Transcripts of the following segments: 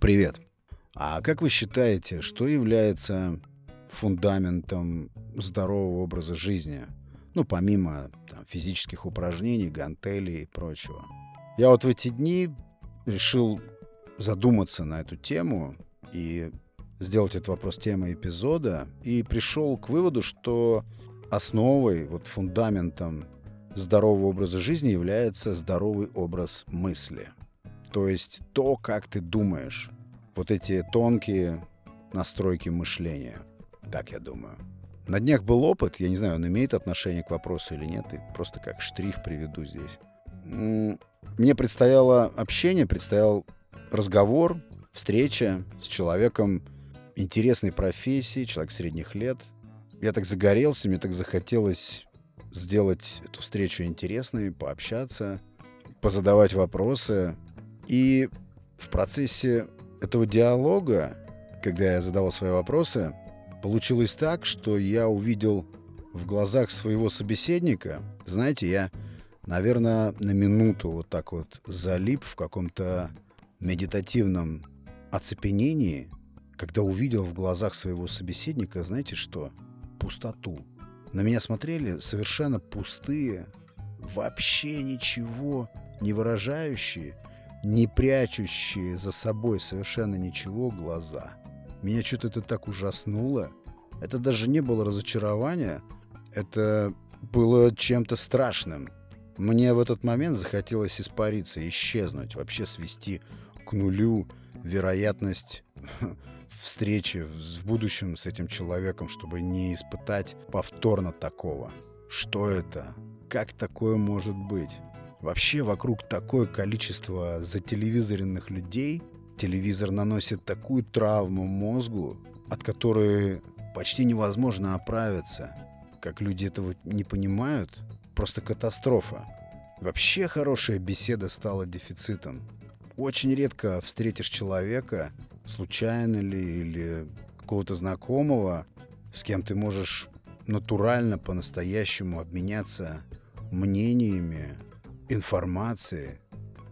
Привет. А как вы считаете, что является фундаментом здорового образа жизни? Ну, помимо там, физических упражнений, гантелей и прочего. Я вот в эти дни решил задуматься на эту тему и сделать этот вопрос темой эпизода, и пришел к выводу, что основой, вот фундаментом здорового образа жизни является здоровый образ мысли. То есть то, как ты думаешь. Вот эти тонкие настройки мышления. Так я думаю. На днях был опыт, я не знаю, он имеет отношение к вопросу или нет, и просто как штрих приведу здесь. Мне предстояло общение, предстоял разговор, встреча с человеком интересной профессии, человек средних лет. Я так загорелся, мне так захотелось сделать эту встречу интересной, пообщаться, позадавать вопросы. И в процессе этого диалога, когда я задавал свои вопросы, получилось так, что я увидел в глазах своего собеседника, знаете, я, наверное, на минуту вот так вот залип в каком-то медитативном оцепенении, когда увидел в глазах своего собеседника, знаете что? Пустоту. На меня смотрели совершенно пустые, вообще ничего не выражающие, не прячущие за собой совершенно ничего глаза. Меня что-то это так ужаснуло. Это даже не было разочарования, это было чем-то страшным. Мне в этот момент захотелось испариться, исчезнуть, вообще свести к нулю вероятность встречи в будущем с этим человеком, чтобы не испытать повторно такого. Что это? Как такое может быть? Вообще вокруг такое количество зателевизоренных людей. Телевизор наносит такую травму мозгу, от которой почти невозможно оправиться. Как люди этого не понимают, просто катастрофа. Вообще хорошая беседа стала дефицитом. Очень редко встретишь человека, случайно ли, или какого-то знакомого, с кем ты можешь натурально, по-настоящему обменяться мнениями, информацией.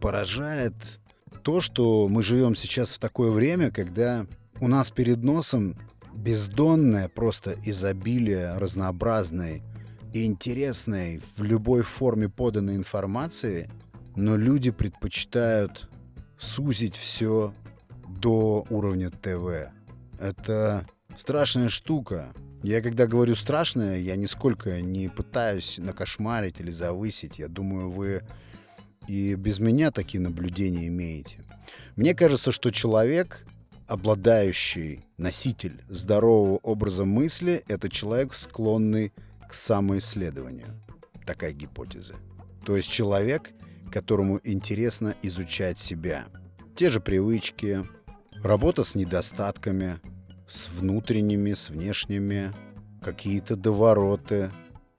Поражает то, что мы живем сейчас в такое время, когда у нас перед носом бездонное просто изобилие разнообразной и интересной в любой форме поданной информации, но люди предпочитают сузить все до уровня ТВ. Это страшная штука. Я когда говорю страшная, я нисколько не пытаюсь накошмарить или завысить. Я думаю, вы и без меня такие наблюдения имеете. Мне кажется, что человек, обладающий носитель здорового образа мысли, это человек, склонный к самоисследованию. Такая гипотеза. То есть человек, которому интересно изучать себя. Те же привычки, Работа с недостатками, с внутренними, с внешними, какие-то довороты,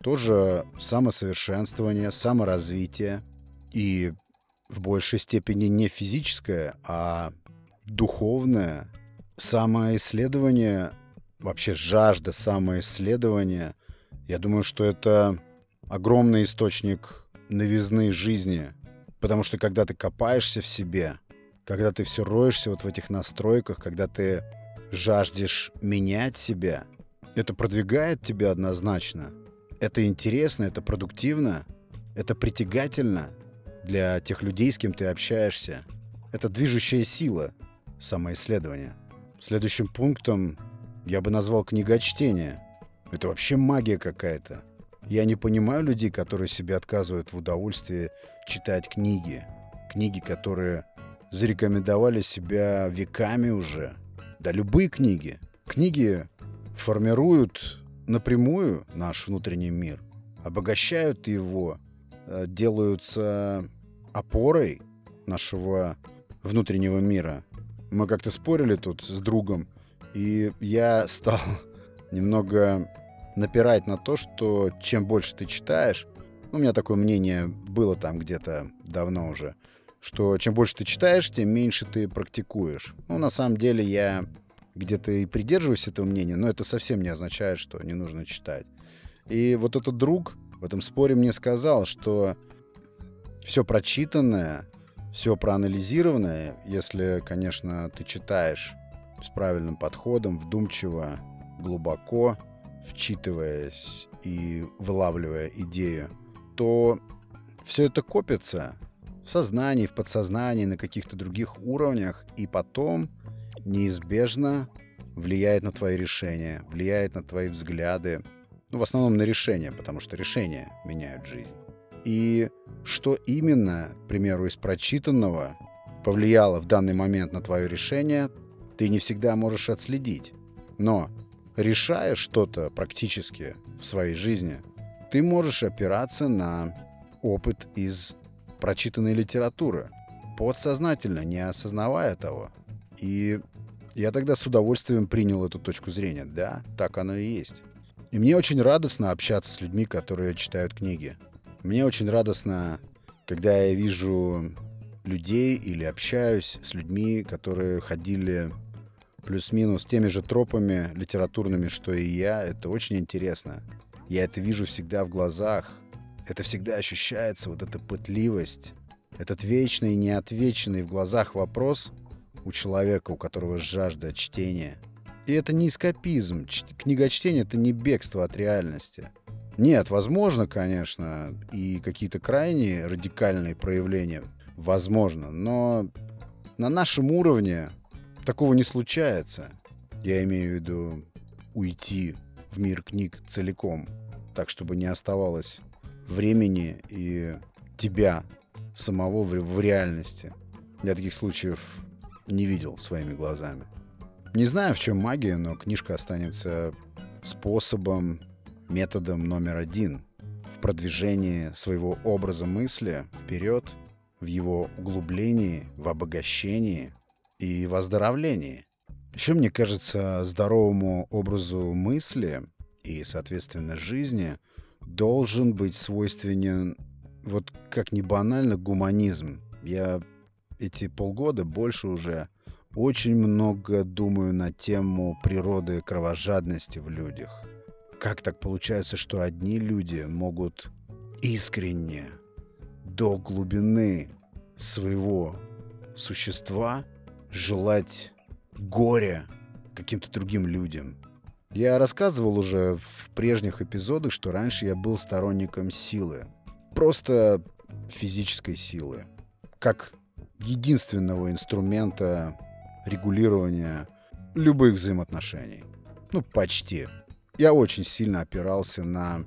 тоже самосовершенствование, саморазвитие и в большей степени не физическое, а духовное самоисследование, вообще жажда самоисследования. Я думаю, что это огромный источник новизны жизни, потому что когда ты копаешься в себе – когда ты все роешься вот в этих настройках, когда ты жаждешь менять себя, это продвигает тебя однозначно. Это интересно, это продуктивно, это притягательно для тех людей, с кем ты общаешься. Это движущая сила самоисследования. Следующим пунктом я бы назвал книгочтение. Это вообще магия какая-то. Я не понимаю людей, которые себе отказывают в удовольствии читать книги. Книги, которые зарекомендовали себя веками уже. Да любые книги. Книги формируют напрямую наш внутренний мир, обогащают его, э, делаются опорой нашего внутреннего мира. Мы как-то спорили тут с другом, и я стал немного напирать на то, что чем больше ты читаешь, ну, у меня такое мнение было там где-то давно уже, что чем больше ты читаешь, тем меньше ты практикуешь. Ну, на самом деле, я где-то и придерживаюсь этого мнения, но это совсем не означает, что не нужно читать. И вот этот друг в этом споре мне сказал, что все прочитанное, все проанализировано, если, конечно, ты читаешь с правильным подходом, вдумчиво, глубоко, вчитываясь и вылавливая идею, то все это копится в сознании, в подсознании, на каких-то других уровнях, и потом неизбежно влияет на твои решения, влияет на твои взгляды, ну, в основном на решения, потому что решения меняют жизнь. И что именно, к примеру, из прочитанного повлияло в данный момент на твое решение, ты не всегда можешь отследить. Но решая что-то практически в своей жизни, ты можешь опираться на опыт из прочитанной литературы, подсознательно, не осознавая того. И я тогда с удовольствием принял эту точку зрения. Да, так оно и есть. И мне очень радостно общаться с людьми, которые читают книги. Мне очень радостно, когда я вижу людей или общаюсь с людьми, которые ходили плюс-минус теми же тропами литературными, что и я. Это очень интересно. Я это вижу всегда в глазах. Это всегда ощущается, вот эта пытливость, этот вечный неотвеченный в глазах вопрос у человека, у которого жажда чтения. И это не эскапизм. Книгочтение — это не бегство от реальности. Нет, возможно, конечно, и какие-то крайние радикальные проявления. Возможно, но на нашем уровне такого не случается. Я имею в виду уйти в мир книг целиком, так, чтобы не оставалось времени и тебя самого в, в реальности. Я таких случаев не видел своими глазами. Не знаю, в чем магия, но книжка останется способом, методом номер один в продвижении своего образа мысли вперед, в его углублении, в обогащении и выздоровлении. Еще, мне кажется, здоровому образу мысли и, соответственно, жизни должен быть свойственен, вот как ни банально, гуманизм. Я эти полгода больше уже очень много думаю на тему природы кровожадности в людях. Как так получается, что одни люди могут искренне, до глубины своего существа желать горя каким-то другим людям. Я рассказывал уже в прежних эпизодах, что раньше я был сторонником силы. Просто физической силы. Как единственного инструмента регулирования любых взаимоотношений. Ну, почти. Я очень сильно опирался на,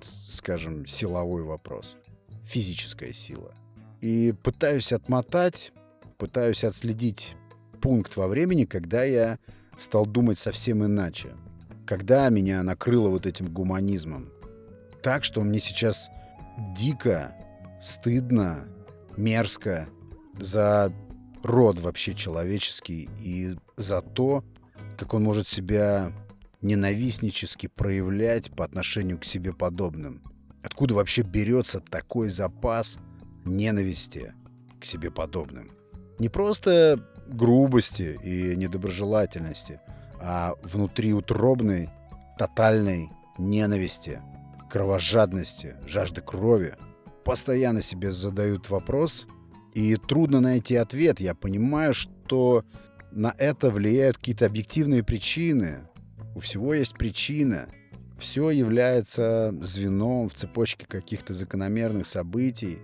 скажем, силовой вопрос. Физическая сила. И пытаюсь отмотать, пытаюсь отследить пункт во времени, когда я стал думать совсем иначе. Когда меня накрыло вот этим гуманизмом. Так, что мне сейчас дико, стыдно, мерзко за род вообще человеческий и за то, как он может себя ненавистнически проявлять по отношению к себе подобным. Откуда вообще берется такой запас ненависти к себе подобным? Не просто грубости и недоброжелательности, а внутриутробной, тотальной ненависти, кровожадности, жажды крови. Постоянно себе задают вопрос, и трудно найти ответ. Я понимаю, что на это влияют какие-то объективные причины. У всего есть причина. Все является звеном в цепочке каких-то закономерных событий,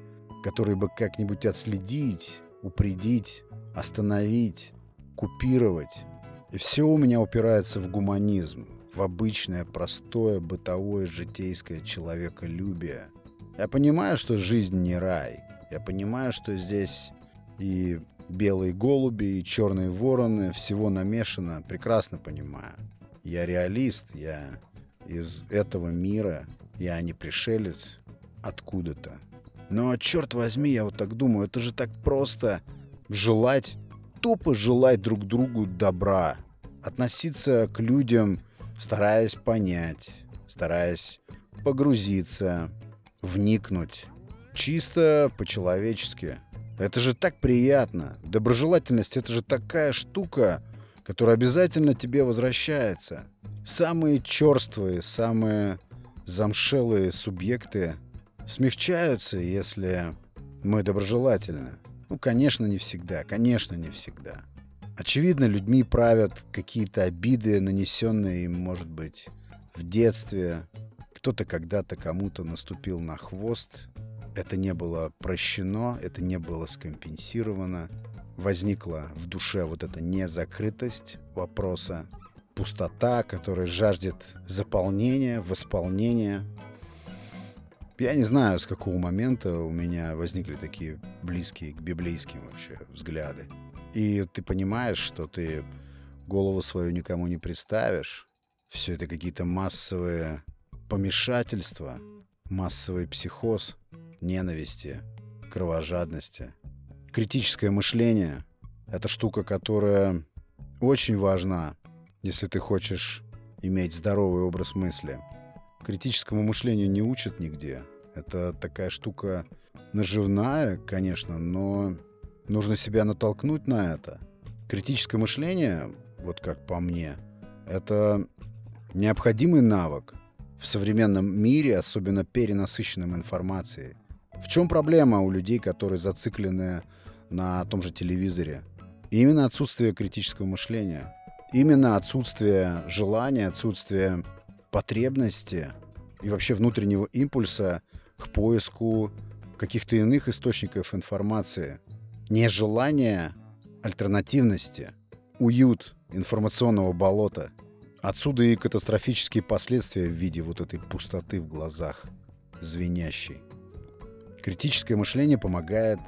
которые бы как-нибудь отследить, упредить, остановить, купировать. И все у меня упирается в гуманизм, в обычное, простое, бытовое, житейское человеколюбие. Я понимаю, что жизнь не рай — я понимаю, что здесь и белые голуби, и черные вороны, всего намешано, прекрасно понимаю. Я реалист, я из этого мира, я не пришелец откуда-то. Но, черт возьми, я вот так думаю, это же так просто желать, тупо желать друг другу добра, относиться к людям, стараясь понять, стараясь погрузиться, вникнуть, Чисто по-человечески. Это же так приятно. Доброжелательность — это же такая штука, которая обязательно тебе возвращается. Самые черствые, самые замшелые субъекты смягчаются, если мы доброжелательны. Ну, конечно, не всегда, конечно, не всегда. Очевидно, людьми правят какие-то обиды, нанесенные им, может быть, в детстве. Кто-то когда-то кому-то наступил на хвост. Это не было прощено, это не было скомпенсировано. Возникла в душе вот эта незакрытость вопроса, пустота, которая жаждет заполнения, восполнения. Я не знаю, с какого момента у меня возникли такие близкие к библейским вообще взгляды. И ты понимаешь, что ты голову свою никому не представишь. Все это какие-то массовые помешательства, массовый психоз, ненависти, кровожадности. Критическое мышление — это штука, которая очень важна, если ты хочешь иметь здоровый образ мысли. Критическому мышлению не учат нигде. Это такая штука наживная, конечно, но нужно себя натолкнуть на это. Критическое мышление, вот как по мне, это необходимый навык в современном мире, особенно перенасыщенном информацией. В чем проблема у людей, которые зациклены на том же телевизоре? Именно отсутствие критического мышления. Именно отсутствие желания, отсутствие потребности и вообще внутреннего импульса к поиску каких-то иных источников информации. Нежелание альтернативности, уют информационного болота. Отсюда и катастрофические последствия в виде вот этой пустоты в глазах, звенящей. Критическое мышление помогает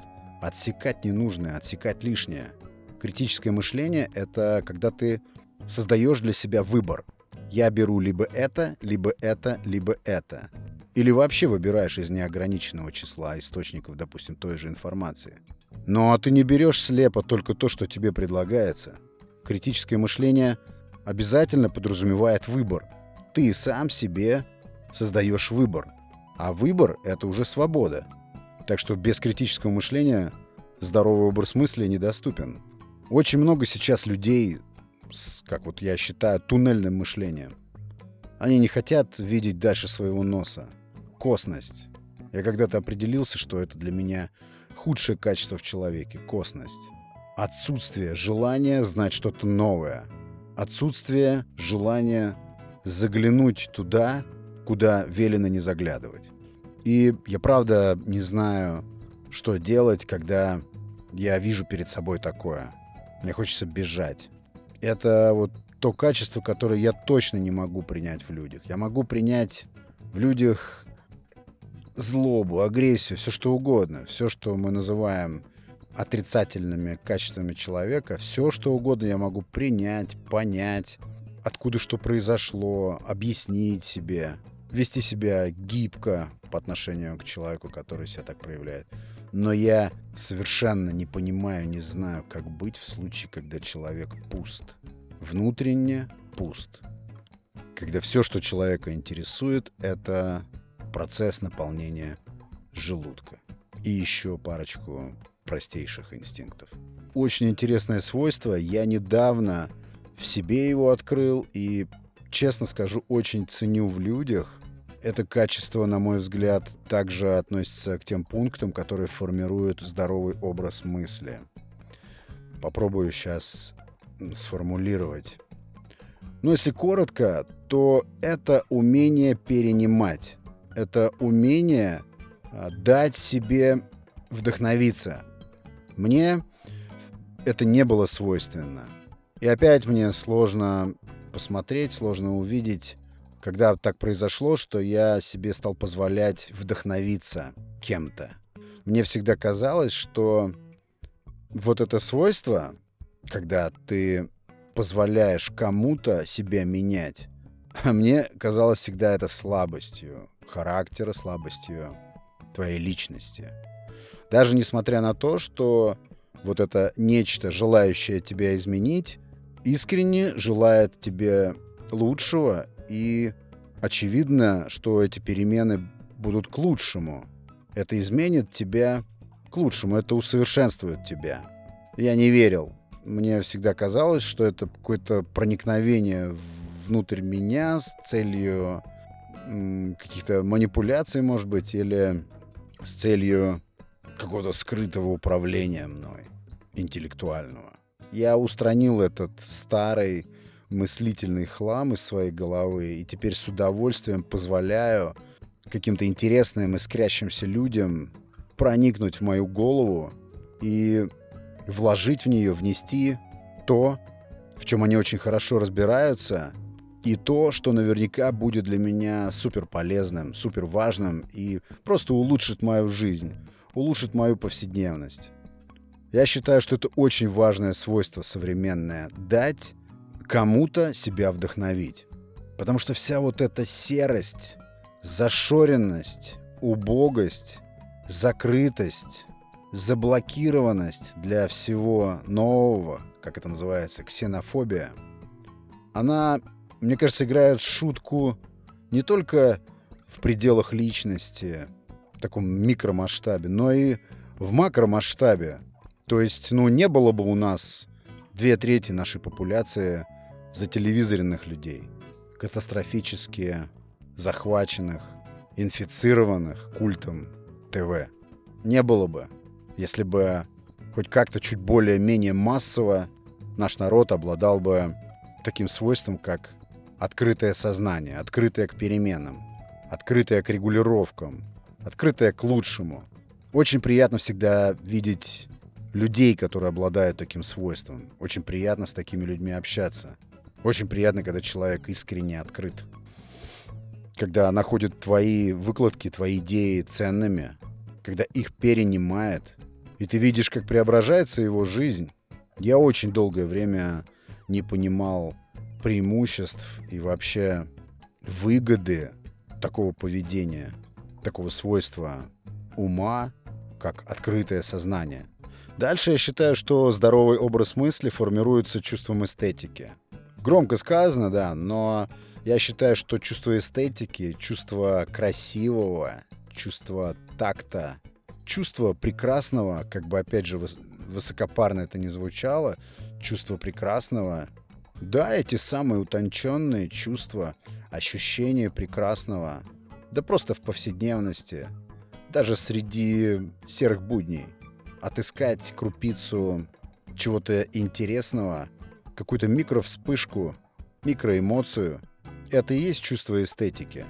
отсекать ненужное, отсекать лишнее. Критическое мышление — это когда ты создаешь для себя выбор. Я беру либо это, либо это, либо это. Или вообще выбираешь из неограниченного числа источников, допустим, той же информации. Но ты не берешь слепо только то, что тебе предлагается. Критическое мышление обязательно подразумевает выбор. Ты сам себе создаешь выбор. А выбор — это уже свобода. Так что без критического мышления здоровый образ мысли недоступен. Очень много сейчас людей с, как вот я считаю, туннельным мышлением. Они не хотят видеть дальше своего носа. Косность. Я когда-то определился, что это для меня худшее качество в человеке — косность. Отсутствие желания знать что-то новое. Отсутствие желания заглянуть туда, куда велено не заглядывать. И я правда не знаю, что делать, когда я вижу перед собой такое. Мне хочется бежать это вот то качество, которое я точно не могу принять в людях. Я могу принять в людях злобу, агрессию, все что угодно, все, что мы называем отрицательными качествами человека, все что угодно я могу принять, понять, откуда что произошло, объяснить себе, вести себя гибко по отношению к человеку, который себя так проявляет. Но я совершенно не понимаю, не знаю, как быть в случае, когда человек пуст. Внутренне пуст. Когда все, что человека интересует, это процесс наполнения желудка. И еще парочку простейших инстинктов. Очень интересное свойство. Я недавно в себе его открыл и, честно скажу, очень ценю в людях это качество, на мой взгляд, также относится к тем пунктам, которые формируют здоровый образ мысли. Попробую сейчас сформулировать. Но если коротко, то это умение перенимать. Это умение а, дать себе вдохновиться. Мне это не было свойственно. И опять мне сложно посмотреть, сложно увидеть когда так произошло, что я себе стал позволять вдохновиться кем-то. Мне всегда казалось, что вот это свойство, когда ты позволяешь кому-то себя менять, мне казалось всегда это слабостью характера, слабостью твоей личности. Даже несмотря на то, что вот это нечто, желающее тебя изменить, искренне желает тебе лучшего и очевидно, что эти перемены будут к лучшему. Это изменит тебя к лучшему, это усовершенствует тебя. Я не верил. Мне всегда казалось, что это какое-то проникновение внутрь меня с целью каких-то манипуляций, может быть, или с целью какого-то скрытого управления мной, интеллектуального. Я устранил этот старый мыслительный хлам из своей головы и теперь с удовольствием позволяю каким-то интересным искрящимся людям проникнуть в мою голову и вложить в нее, внести то, в чем они очень хорошо разбираются, и то, что наверняка будет для меня супер полезным, супер важным и просто улучшит мою жизнь, улучшит мою повседневность. Я считаю, что это очень важное свойство современное — дать кому-то себя вдохновить. Потому что вся вот эта серость, зашоренность, убогость, закрытость, заблокированность для всего нового, как это называется, ксенофобия, она, мне кажется, играет шутку не только в пределах личности, в таком микромасштабе, но и в макромасштабе. То есть, ну, не было бы у нас две трети нашей популяции зателевизоренных людей, катастрофически захваченных, инфицированных культом ТВ. Не было бы, если бы хоть как-то чуть более-менее массово наш народ обладал бы таким свойством, как открытое сознание, открытое к переменам, открытое к регулировкам, открытое к лучшему. Очень приятно всегда видеть людей, которые обладают таким свойством. Очень приятно с такими людьми общаться. Очень приятно, когда человек искренне открыт. Когда находит твои выкладки, твои идеи ценными, когда их перенимает, и ты видишь, как преображается его жизнь. Я очень долгое время не понимал преимуществ и вообще выгоды такого поведения, такого свойства ума, как открытое сознание. Дальше я считаю, что здоровый образ мысли формируется чувством эстетики – Громко сказано, да, но я считаю, что чувство эстетики, чувство красивого, чувство такта, чувство прекрасного, как бы опять же высокопарно это не звучало, чувство прекрасного, да, эти самые утонченные чувства, ощущения прекрасного, да просто в повседневности, даже среди серых будней, отыскать крупицу чего-то интересного — какую-то микровспышку, микроэмоцию. Это и есть чувство эстетики.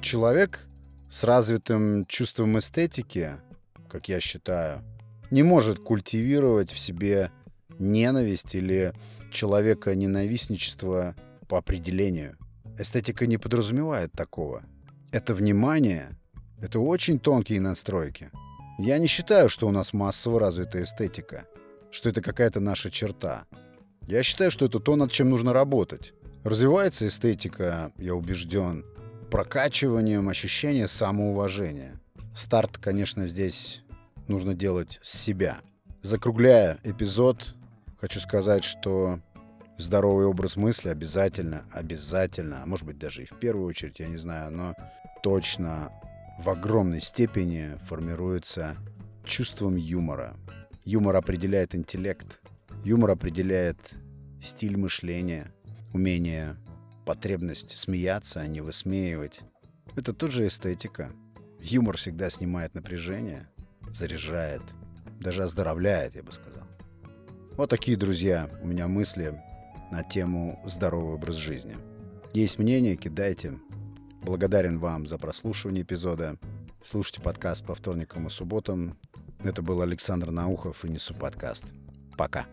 Человек с развитым чувством эстетики, как я считаю, не может культивировать в себе ненависть или человека ненавистничество по определению. Эстетика не подразумевает такого. Это внимание, это очень тонкие настройки. Я не считаю, что у нас массово развитая эстетика, что это какая-то наша черта. Я считаю, что это то, над чем нужно работать. Развивается эстетика, я убежден, прокачиванием ощущения самоуважения. Старт, конечно, здесь нужно делать с себя. Закругляя эпизод, хочу сказать, что здоровый образ мысли обязательно, обязательно, а может быть даже и в первую очередь, я не знаю, но точно в огромной степени формируется чувством юмора. Юмор определяет интеллект, Юмор определяет стиль мышления, умение, потребность смеяться, а не высмеивать. Это тоже эстетика. Юмор всегда снимает напряжение, заряжает, даже оздоровляет, я бы сказал. Вот такие, друзья, у меня мысли на тему здоровый образ жизни. Есть мнение, кидайте. Благодарен вам за прослушивание эпизода. Слушайте подкаст по вторникам и субботам. Это был Александр Наухов и Несу подкаст. Пока.